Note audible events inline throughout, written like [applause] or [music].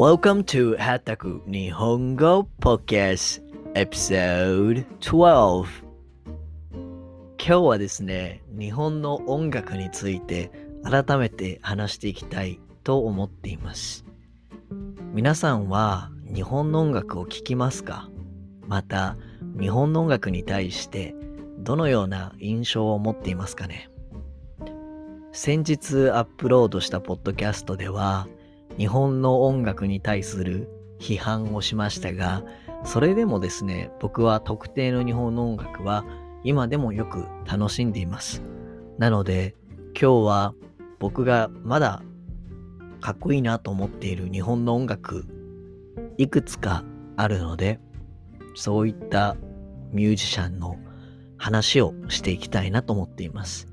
Welcome to はたく日本語 Podcast Episode 12今日はですね、日本の音楽について改めて話していきたいと思っています。皆さんは日本の音楽を聴きますか？また日本の音楽に対してどのような印象を持っていますかね？先日アップロードしたポッドキャストでは日本の音楽に対する批判をしましたがそれでもですね僕は特定の日本の音楽は今でもよく楽しんでいますなので今日は僕がまだかっこいいなと思っている日本の音楽いくつかあるのでそういったミュージシャンの話をしていきたいなと思っています。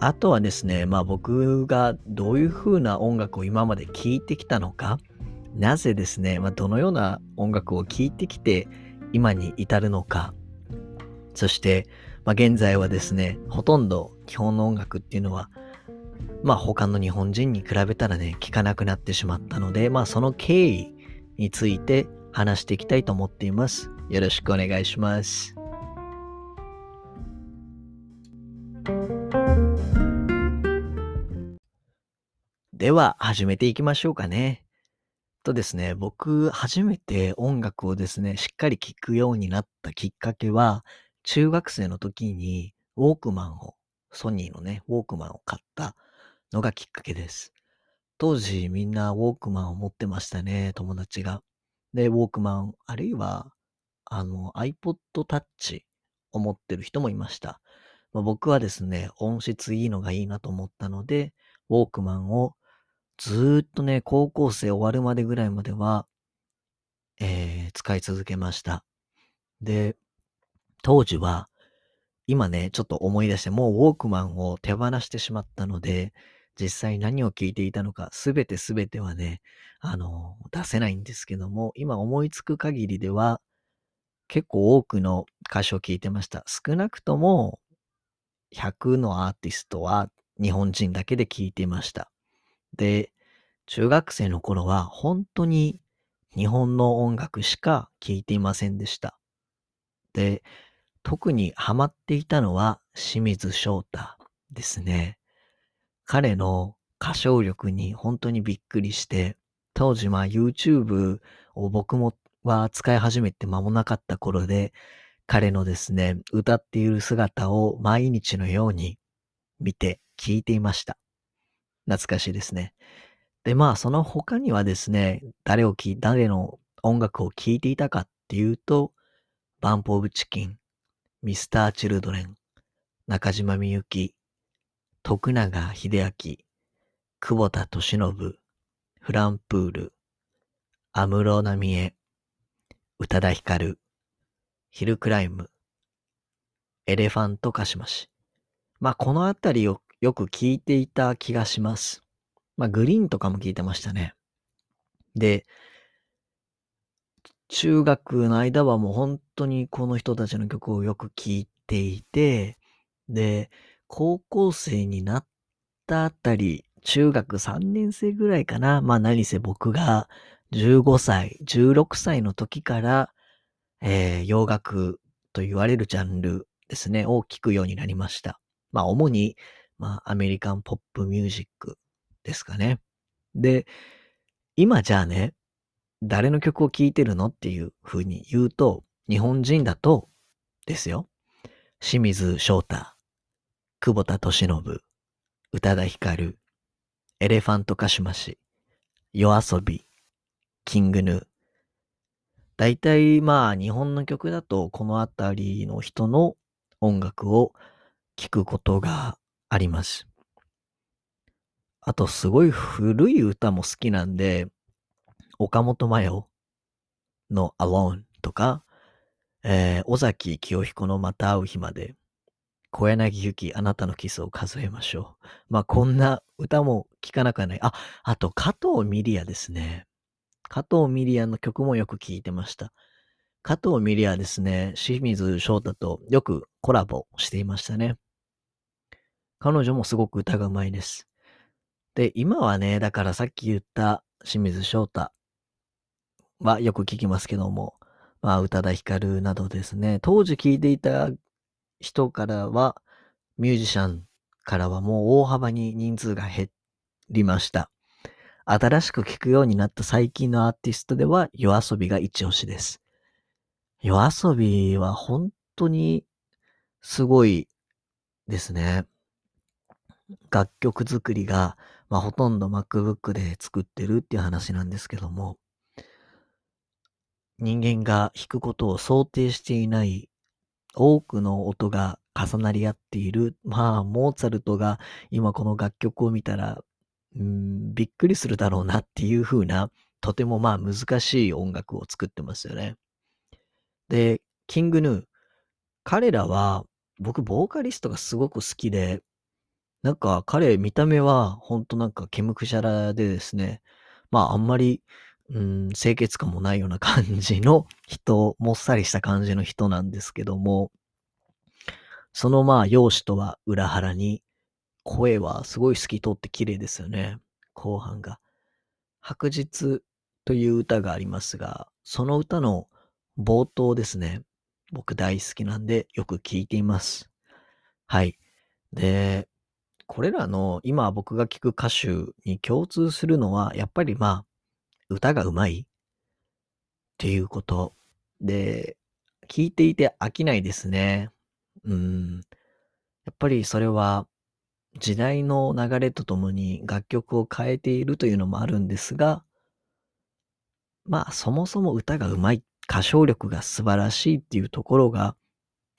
あとはですね、まあ僕がどういう風な音楽を今まで聴いてきたのか、なぜですね、まあ、どのような音楽を聴いてきて今に至るのか、そして、まあ、現在はですね、ほとんど基本の音楽っていうのは、まあ他の日本人に比べたらね、聴かなくなってしまったので、まあその経緯について話していきたいと思っています。よろしくお願いします。では、始めていきましょうかね。とですね、僕、初めて音楽をですね、しっかり聴くようになったきっかけは、中学生の時にウォークマンを、ソニーのね、ウォークマンを買ったのがきっかけです。当時みんなウォークマンを持ってましたね、友達が。で、ウォークマン、あるいは、あの、iPod Touch を持ってる人もいました。まあ、僕はですね、音質いいのがいいなと思ったので、ウォークマンをずーっとね、高校生終わるまでぐらいまでは、えー、使い続けました。で、当時は、今ね、ちょっと思い出して、もうウォークマンを手放してしまったので、実際何を聞いていたのか、すべてすべてはね、あの、出せないんですけども、今思いつく限りでは、結構多くの歌詞を聞いてました。少なくとも、100のアーティストは日本人だけで聞いてました。で、中学生の頃は本当に日本の音楽しか聴いていませんでした。で、特にハマっていたのは清水翔太ですね。彼の歌唱力に本当にびっくりして、当時まあ YouTube を僕もは使い始めて間もなかった頃で、彼のですね、歌っている姿を毎日のように見て聞いていました。懐かしいですね。で、まあその他にはですね、誰を聴い、誰の音楽を聴いていたかっていうと、バンプオブチキン、ミスターチルドレン、中島みゆき、徳永秀明、久保田敏信、フランプール、安室奈美恵、宇多田ヒカル、ヒルクライム、エレファントカシマシ。まあ、このあたりをよく聞いていた気がします。まあ、グリーンとかも聞いてましたね。で、中学の間はもう本当にこの人たちの曲をよく聴いていて、で、高校生になったあたり、中学3年生ぐらいかな。まあ何せ僕が15歳、16歳の時から、えー、洋楽と言われるジャンルですね、を聴くようになりました。まあ主に、まあアメリカンポップミュージックですかね。で、今じゃあね、誰の曲を聴いてるのっていう風に言うと、日本人だと、ですよ。清水翔太、久保田敏信、宇多田ヒカル、エレファントカシマシ、夜遊び、キングヌー。大体まあ日本の曲だとこのあたりの人の音楽を聴くことがあります。あとすごい古い歌も好きなんで、岡本真代の Alone とか、えー、尾崎清彦のまた会う日まで、小柳ゆき、あなたのキスを数えましょう。まあ、こんな歌も聴かなくはない。あ、あと、加藤ミリアですね。加藤ミリアの曲もよく聴いてました。加藤ミリアですね、清水翔太とよくコラボしていましたね。彼女もすごく歌がうまいです。で、今はね、だからさっき言った清水翔太はよく聞きますけども、まあ、宇多田ヒカルなどですね、当時聞いていた人からは、ミュージシャンからはもう大幅に人数が減りました。新しく聴くようになった最近のアーティストでは、夜遊びが一押しです。夜遊びは本当にすごいですね。楽曲作りが、まあ、ほとんど MacBook で作ってるっていう話なんですけども、人間が弾くことを想定していない多くの音が重なり合っている。まあ、モーツァルトが今この楽曲を見たら、うん、びっくりするだろうなっていう風な、とてもまあ難しい音楽を作ってますよね。で、キングヌー。彼らは、僕、ボーカリストがすごく好きで、なんか彼見た目はほんとなんかケムクシャラでですね、まああんまり、うん、清潔感もないような感じの [laughs] 人、もっさりした感じの人なんですけども、そのまあ容姿とは裏腹に、声はすごい透き通って綺麗ですよね。後半が。白日という歌がありますが、その歌の冒頭ですね。僕大好きなんでよく聞いています。はい。で、これらの今僕が聞く歌手に共通するのは、やっぱりまあ、歌が上手いっていうこと。で、聞いていて飽きないですね。うん。やっぱりそれは時代の流れとともに楽曲を変えているというのもあるんですが、まあそもそも歌が上手い、歌唱力が素晴らしいっていうところが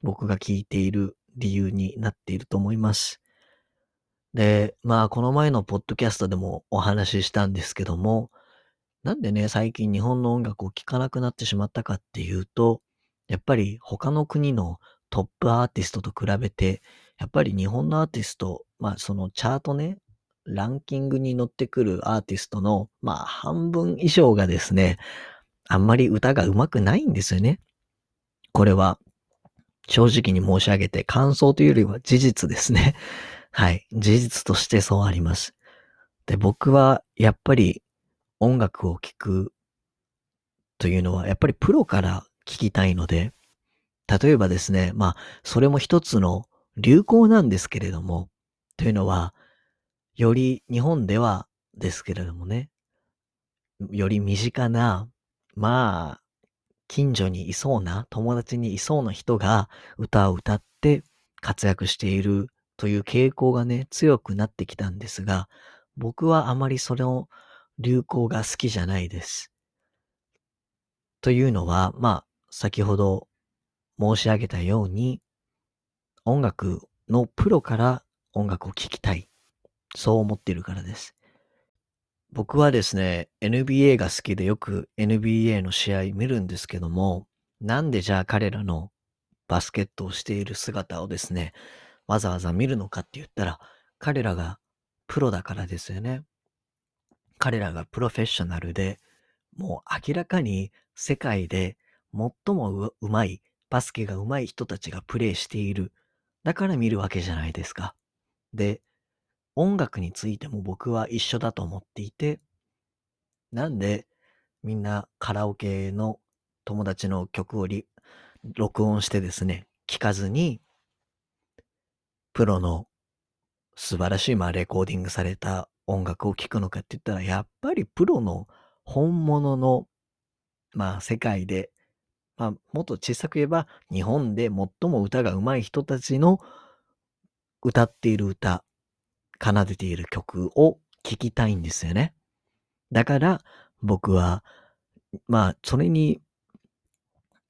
僕が聞いている理由になっていると思います。で、まあ、この前のポッドキャストでもお話ししたんですけども、なんでね、最近日本の音楽を聴かなくなってしまったかっていうと、やっぱり他の国のトップアーティストと比べて、やっぱり日本のアーティスト、まあそのチャートね、ランキングに乗ってくるアーティストの、まあ半分以上がですね、あんまり歌が上手くないんですよね。これは正直に申し上げて感想というよりは事実ですね。はい。事実としてそうあります。で、僕はやっぱり音楽を聴くというのはやっぱりプロから聞きたいので、例えばですね、まあ、それも一つの流行なんですけれども、というのは、より日本ではですけれどもね、より身近な、まあ、近所にいそうな、友達にいそうな人が歌を歌って活躍しているという傾向がね、強くなってきたんですが、僕はあまりその流行が好きじゃないです。というのは、まあ、先ほど申し上げたように、音楽のプロから音楽を聴きたい。そう思っているからです。僕はですね、NBA が好きでよく NBA の試合見るんですけども、なんでじゃあ彼らのバスケットをしている姿をですね、わざわざ見るのかって言ったら、彼らがプロだからですよね。彼らがプロフェッショナルで、もう明らかに世界で最もうまい、バスケがうまい人たちがプレイしている。だから見るわけじゃないですか。で、音楽についても僕は一緒だと思っていて、なんでみんなカラオケの友達の曲を録音してですね、聞かずにプロの素晴らしい、まあ、レコーディングされた音楽を聴くのかって言ったら、やっぱりプロの本物の、まあ、世界で、まあ、もっと小さく言えば、日本で最も歌が上手い人たちの歌っている歌、奏でている曲を聴きたいんですよね。だから、僕は、まあ、それに、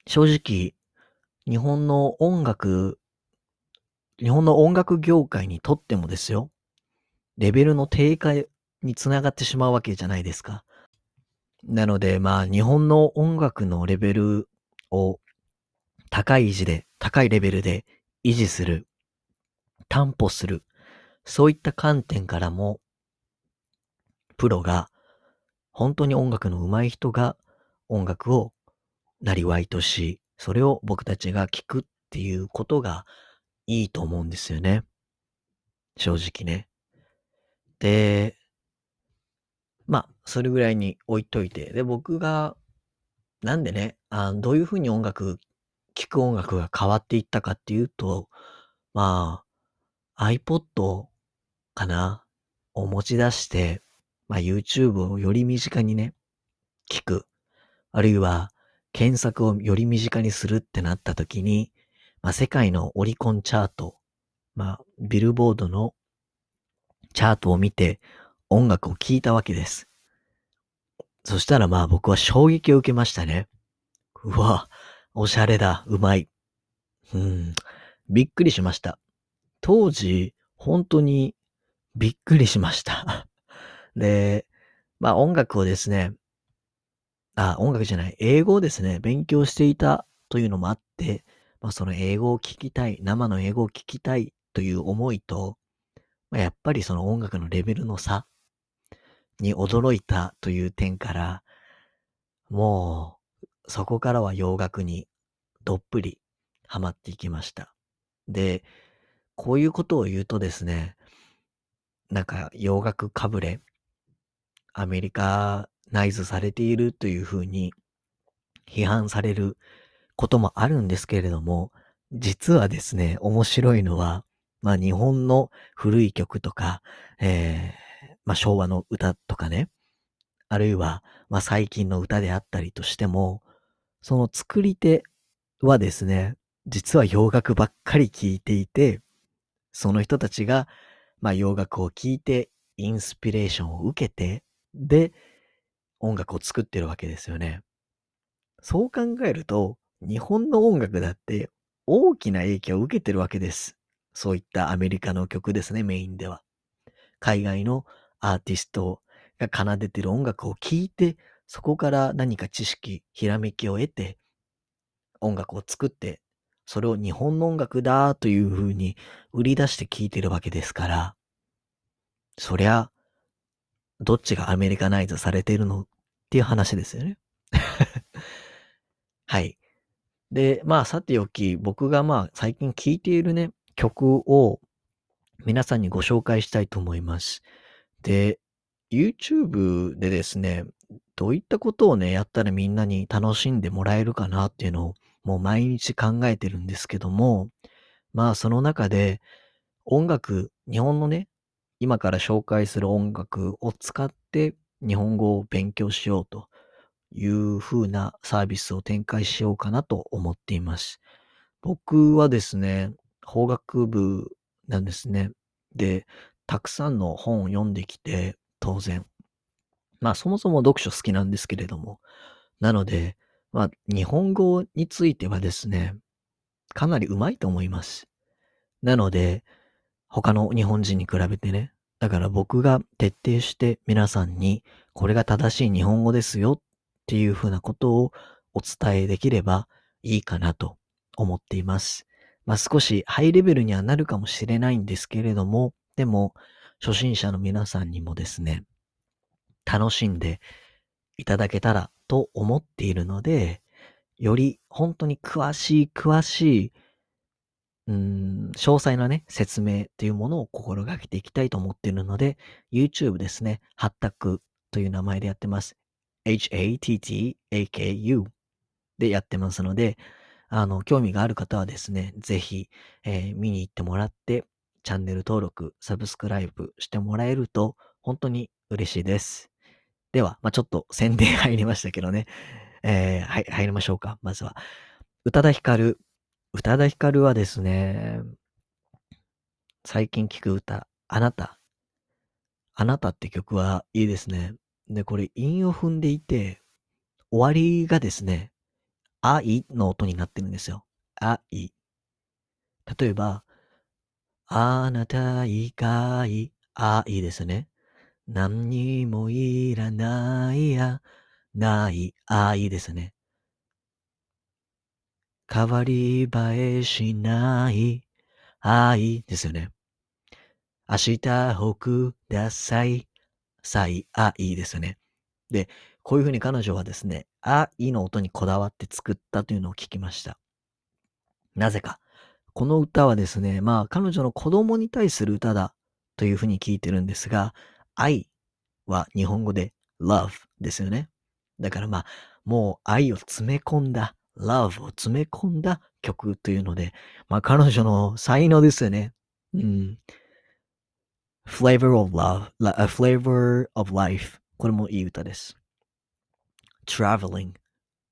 正直、日本の音楽日本の音楽業界にとってもですよ、レベルの低下につながってしまうわけじゃないですか。なので、まあ、日本の音楽のレベルを高い維持で、高いレベルで維持する、担保する、そういった観点からも、プロが、本当に音楽の上手い人が音楽をなりわいとし、それを僕たちが聞くっていうことがいいと思うんですよね。正直ね。で、まあ、それぐらいに置いといて。で、僕が、なんでね、あどういう風に音楽、聴く音楽が変わっていったかっていうと、まあ、iPod かなを持ち出して、まあ、YouTube をより身近にね、聞く。あるいは、検索をより身近にするってなった時に、まあ、世界のオリコンチャート、まあ、ビルボードのチャートを見て音楽を聴いたわけです。そしたらまあ僕は衝撃を受けましたね。うわ、おしゃれだ、うまい。うん、びっくりしました。当時、本当にびっくりしました。[laughs] で、まあ音楽をですね、あ、音楽じゃない、英語をですね、勉強していたというのもあって、まあその英語を聞きたい、生の英語を聞きたいという思いと、まあ、やっぱりその音楽のレベルの差に驚いたという点から、もう、そこからは洋楽にどっぷりハマっていきました。で、こういうことを言うとですね、なんか洋楽かぶれ、アメリカナイズされているというふうに批判されることもあるんですけれども、実はですね、面白いのは、まあ日本の古い曲とか、えー、まあ昭和の歌とかね、あるいは、まあ最近の歌であったりとしても、その作り手はですね、実は洋楽ばっかり聴いていて、その人たちが、まあ洋楽を聴いて、インスピレーションを受けて、で、音楽を作ってるわけですよね。そう考えると、日本の音楽だって大きな影響を受けてるわけです。そういったアメリカの曲ですね、メインでは。海外のアーティストが奏でてる音楽を聴いて、そこから何か知識、ひらめきを得て、音楽を作って、それを日本の音楽だというふうに売り出して聴いてるわけですから、そりゃ、どっちがアメリカナイズされてるのっていう話ですよね。[laughs] はい。で、まあ、さておき、僕がまあ、最近聴いているね、曲を皆さんにご紹介したいと思います。で、YouTube でですね、どういったことをね、やったらみんなに楽しんでもらえるかなっていうのをもう毎日考えてるんですけども、まあその中で音楽、日本のね、今から紹介する音楽を使って日本語を勉強しようという風なサービスを展開しようかなと思っています。僕はですね、法学部なんですね。で、たくさんの本を読んできて、当然。まあそもそも読書好きなんですけれども。なので、まあ日本語についてはですね、かなりうまいと思います。なので、他の日本人に比べてね。だから僕が徹底して皆さんにこれが正しい日本語ですよっっていうふうなことをお伝えできればいいかなと思っています。まあ少しハイレベルにはなるかもしれないんですけれども、でも初心者の皆さんにもですね、楽しんでいただけたらと思っているので、より本当に詳しい詳しい、うん、詳細なね、説明というものを心がけていきたいと思っているので、YouTube ですね、ハッタクという名前でやってます。Hattaku でやってますので、あの、興味がある方はですね、ぜひ、えー、見に行ってもらって、チャンネル登録、サブスクライブしてもらえると、本当に嬉しいです。では、まあ、ちょっと宣伝入りましたけどね。えー、はい、入りましょうか。まずは。宇多田ヒカル。宇多田ヒカルはですね、最近聴く歌、あなた。あなたって曲はいいですね。で、これ韻を踏んでいて、終わりがですね、愛の音になってるんですよ。愛。例えば、あなた以外、愛ですね。何にもいらないや、ない愛ですね。変わり映えしない愛ですよね。明日をください。さい、愛ですよね。で、こういうふうに彼女はですね、あ、いの音にこだわって作ったというのを聞きました。なぜか。この歌はですね、まあ彼女の子供に対する歌だというふうに聞いてるんですが、愛は日本語で love ですよね。だからまあ、もう愛を詰め込んだ、love を詰め込んだ曲というので、まあ彼女の才能ですよね。うん。Flavor of love, a flavor of life これもいい歌です。traveling,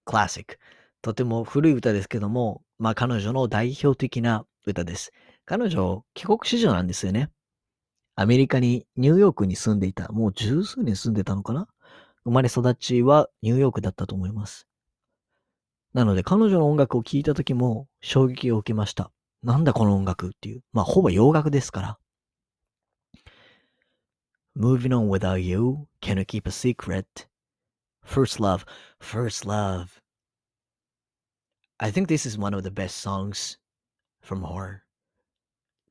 classic とても古い歌ですけども、まあ彼女の代表的な歌です。彼女、帰国子女なんですよね。アメリカに、ニューヨークに住んでいた。もう十数年住んでたのかな？生まれ育ちはニューヨークだったと思います。なので彼女の音楽を聴いた時も衝撃を受けました。なんだこの音楽っていう。まあほぼ洋楽ですから。Moving on without you, can you keep a secret? First love, first love. I think this is one of the best songs from her.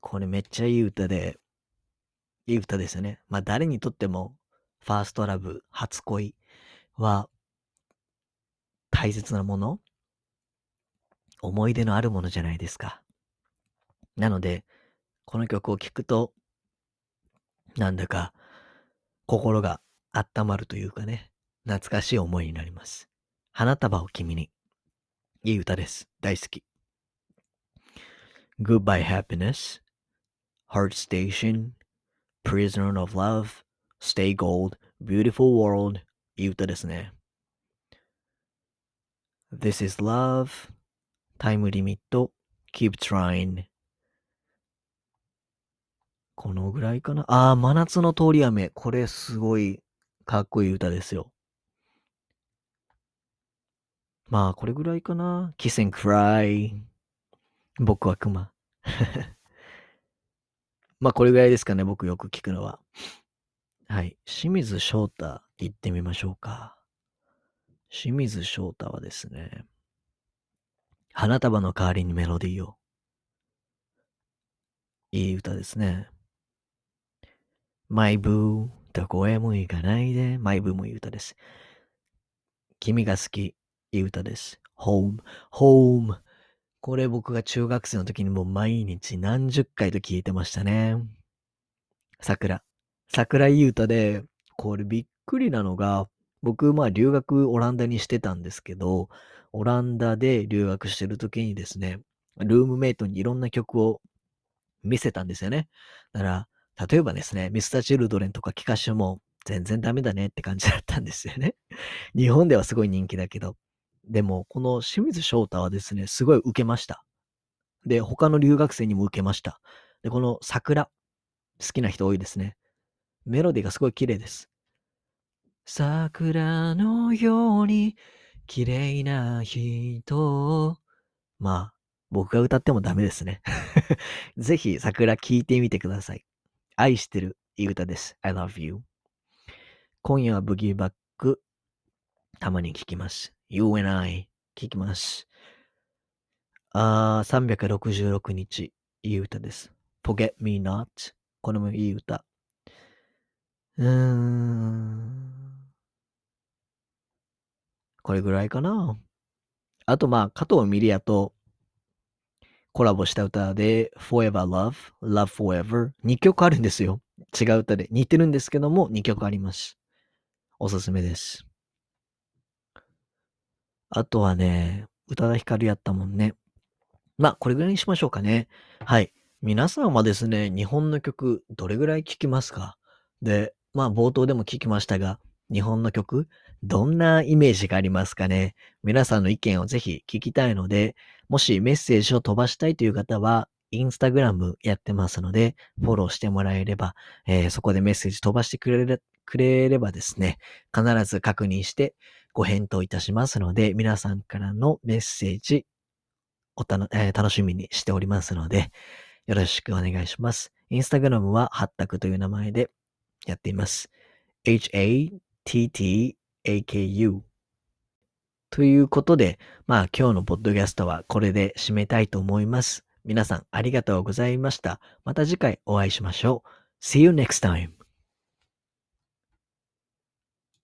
これめっちゃいい歌で、いい歌ですよね。まあ誰にとってもファーストラブ、初恋は大切なもの思い出のあるものじゃないですか。なので、この曲を聴くと、なんだか心が温まるというかね、懐かしい思いになります。花束を君に。いい歌です。大好き。Goodbye Happiness, Heart Station, Prisoner of Love, Stay Gold, Beautiful World いい歌ですね。This is Love, Time Limit, Keep Trying このぐらいかな？ああ、真夏の通り雨。これすごいかっこいい歌ですよ。まあ、これぐらいかな？Kiss and Cry。僕は熊。[laughs] まあ、これぐらいですかね。僕よく聞くのは。はい。清水翔太行ってみましょうか。清水翔太はですね、花束の代わりにメロディーを。いい歌ですね。マイブー、どこへも行かないで。マイブーもいい歌です。君が好き、いい歌です。ホーム、ホーム。これ僕が中学生の時にも毎日何十回と聞いてましたね。桜。桜井優太で、これびっくりなのが、僕、まあ留学オランダにしてたんですけど、オランダで留学してる時にですね、ルームメイトにいろんな曲を見せたんですよね。だから、例えばですね、ミスターチルドレンとか聞かしても全然ダメだねって感じだったんですよね。[laughs] 日本ではすごい人気だけど。でも、この清水翔太はですね、すごい受けました。で、他の留学生にも受けました。で、この桜、好きな人多いですね。メロディーがすごい綺麗です。桜のように綺麗な人。まあ、僕が歌ってもダメですね。[laughs] ぜひ桜聴いてみてください。愛してるいい歌です。I love you. 今夜はブギーバック、たまに聴きます。You and I 聴きます。あー、366日、いい歌です。Forget me not これもいい歌。うーん。これぐらいかな。あと、まあ、加藤ミリアとコラボした歌で、Forever Love, Love Forever 2曲あるんですよ。違う歌で。似てるんですけども、2曲あります。おすすめです。あとはね、宇多田ヒカルやったもんね。まあ、これぐらいにしましょうかね。はい。皆さんはですね、日本の曲、どれぐらい聴きますか？で、まあ冒頭でも聞きましたが、日本の曲、どんなイメージがありますかね？皆さんの意見をぜひ聞きたいので、もしメッセージを飛ばしたいという方は、インスタグラムやってますので、フォローしてもらえれば、えー、そこでメッセージ飛ばしてくれれくれればですね、必ず確認してご返答いたしますので、皆さんからのメッセージ、おたの、えー、楽しみにしておりますので、よろしくお願いします。インスタグラムは、ハッタクという名前でやっています。h-a-t-t-a-k-u ということで、まあ今日のポッドキャストはこれで締めたいと思います。皆さんありがとうございました。また次回お会いしましょう。See you next time.